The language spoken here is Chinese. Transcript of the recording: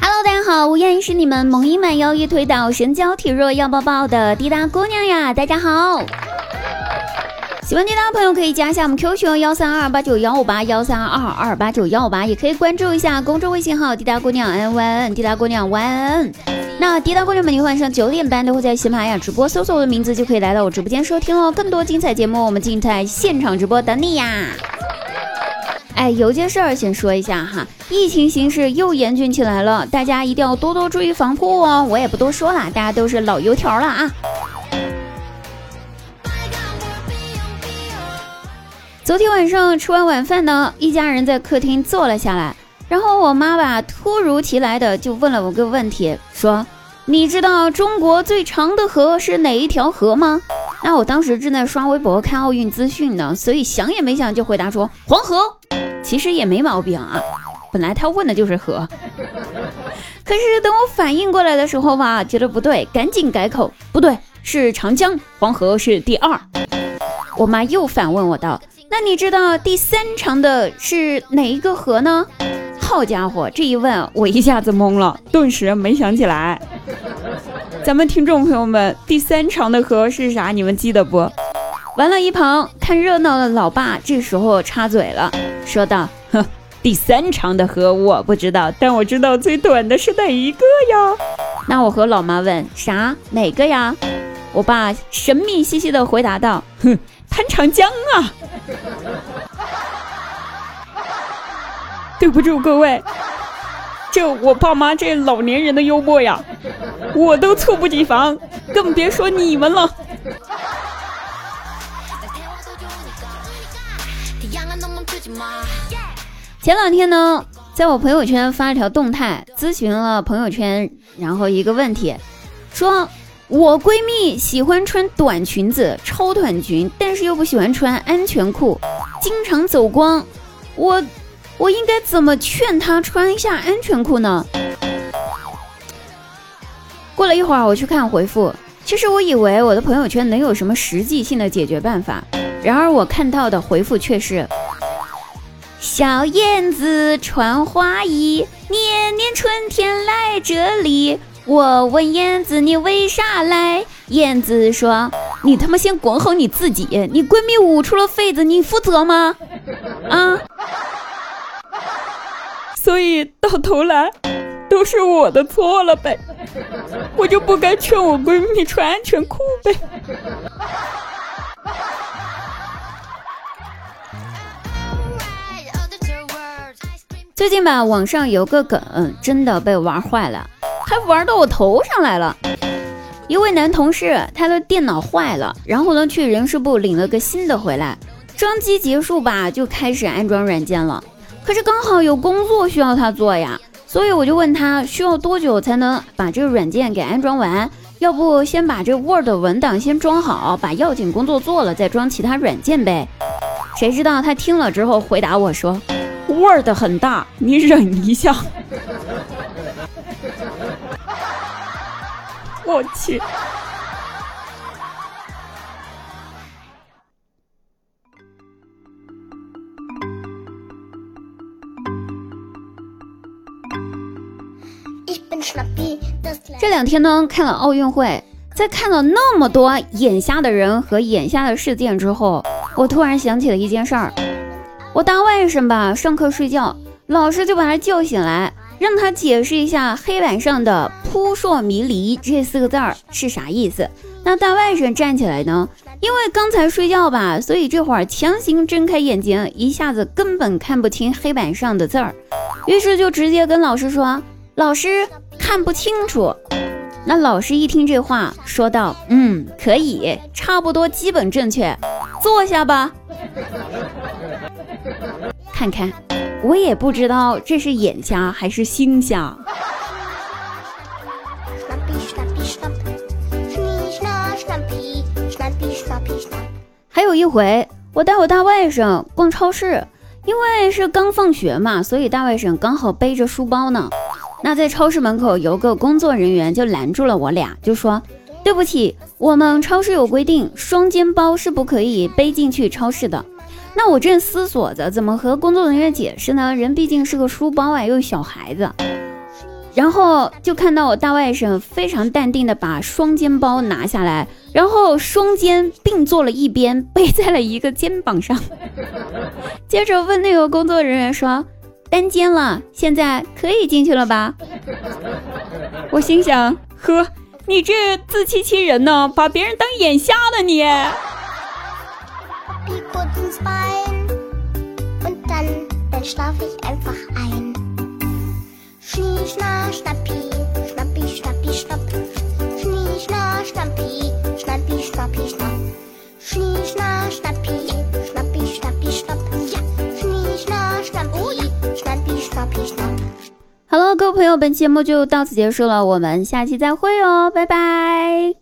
Hello，大家好，我依然是你们萌音满腰、一推倒、神娇体弱要抱抱的滴答姑娘呀！大家好，喜欢滴答的朋友可以加一下我们 QQ 幺三二八九幺五八幺三二二八九幺五八，也可以关注一下公众微信号滴答姑娘安晚安，滴答姑娘晚安。那滴答姑娘每天晚上九点半都会在喜马拉雅直播，搜索我的名字就可以来到我直播间收听哦。更多精彩节目，我们尽在现场直播等你呀！哎，有件事儿先说一下哈，疫情形势又严峻起来了，大家一定要多多注意防护哦。我也不多说了，大家都是老油条了啊。昨天晚上吃完晚饭呢，一家人在客厅坐了下来，然后我妈吧突如其来的就问了我个问题，说：“你知道中国最长的河是哪一条河吗？”那我当时正在刷微博看奥运资讯呢，所以想也没想就回答说：“黄河。”其实也没毛病啊，本来他问的就是河，可是等我反应过来的时候吧，觉得不对，赶紧改口，不对，是长江，黄河是第二。我妈又反问我道：“那你知道第三长的是哪一个河呢？”好家伙，这一问我一下子懵了，顿时没想起来。咱们听众朋友们，第三长的河是啥？你们记得不？完了，一旁看热闹的老爸这时候插嘴了，说道：“哼，第三长的河我不知道，但我知道最短的是哪一个呀？”那我和老妈问：“啥？哪个呀？”我爸神秘兮兮的回答道：“哼，潘长江啊！” 对不住各位，这我爸妈这老年人的幽默呀，我都猝不及防，更别说你们了。前两天呢，在我朋友圈发了条动态，咨询了朋友圈，然后一个问题，说我闺蜜喜欢穿短裙子、超短裙，但是又不喜欢穿安全裤，经常走光，我我应该怎么劝她穿一下安全裤呢？过了一会儿，我去看回复，其实我以为我的朋友圈能有什么实际性的解决办法，然而我看到的回复却是。小燕子穿花衣，年年春天来这里。我问燕子你为啥来？燕子说：“你他妈先管好你自己，你闺蜜捂出了痱子，你负责吗？啊！所以到头来都是我的错了呗，我就不该劝我闺蜜穿安全裤呗。”最近吧，网上有个梗真的被玩坏了，还玩到我头上来了。一位男同事他的电脑坏了，然后呢去人事部领了个新的回来，装机结束吧就开始安装软件了。可是刚好有工作需要他做呀，所以我就问他需要多久才能把这个软件给安装完？要不先把这 Word 文档先装好，把要紧工作做了再装其他软件呗？谁知道他听了之后回答我说。Word 很大，你忍一下。我去。这两天呢，看了奥运会，在看了那么多眼瞎的人和眼瞎的事件之后，我突然想起了一件事儿。我大外甥吧，上课睡觉，老师就把他叫醒来，让他解释一下黑板上的“扑朔迷离”这四个字儿是啥意思。那大外甥站起来呢，因为刚才睡觉吧，所以这会儿强行睁开眼睛，一下子根本看不清黑板上的字儿，于是就直接跟老师说：“老师看不清楚。”那老师一听这话，说道：“嗯，可以，差不多，基本正确，坐下吧。”看看，我也不知道这是眼瞎还是心瞎。还有一回，我带我大外甥逛超市，因为是刚放学嘛，所以大外甥刚好背着书包呢。那在超市门口有个工作人员就拦住了我俩，就说：“对不起，我们超市有规定，双肩包是不可以背进去超市的。”那我正思索着怎么和工作人员解释呢，人毕竟是个书包啊，又小孩子。然后就看到我大外甥非常淡定的把双肩包拿下来，然后双肩并坐了一边，背在了一个肩膀上。接着问那个工作人员说：“单间了，现在可以进去了吧？” 我心想：呵，你这自欺欺人呢，把别人当眼瞎了你。朋友，本期节目就到此结束了，我们下期再会哦，拜拜。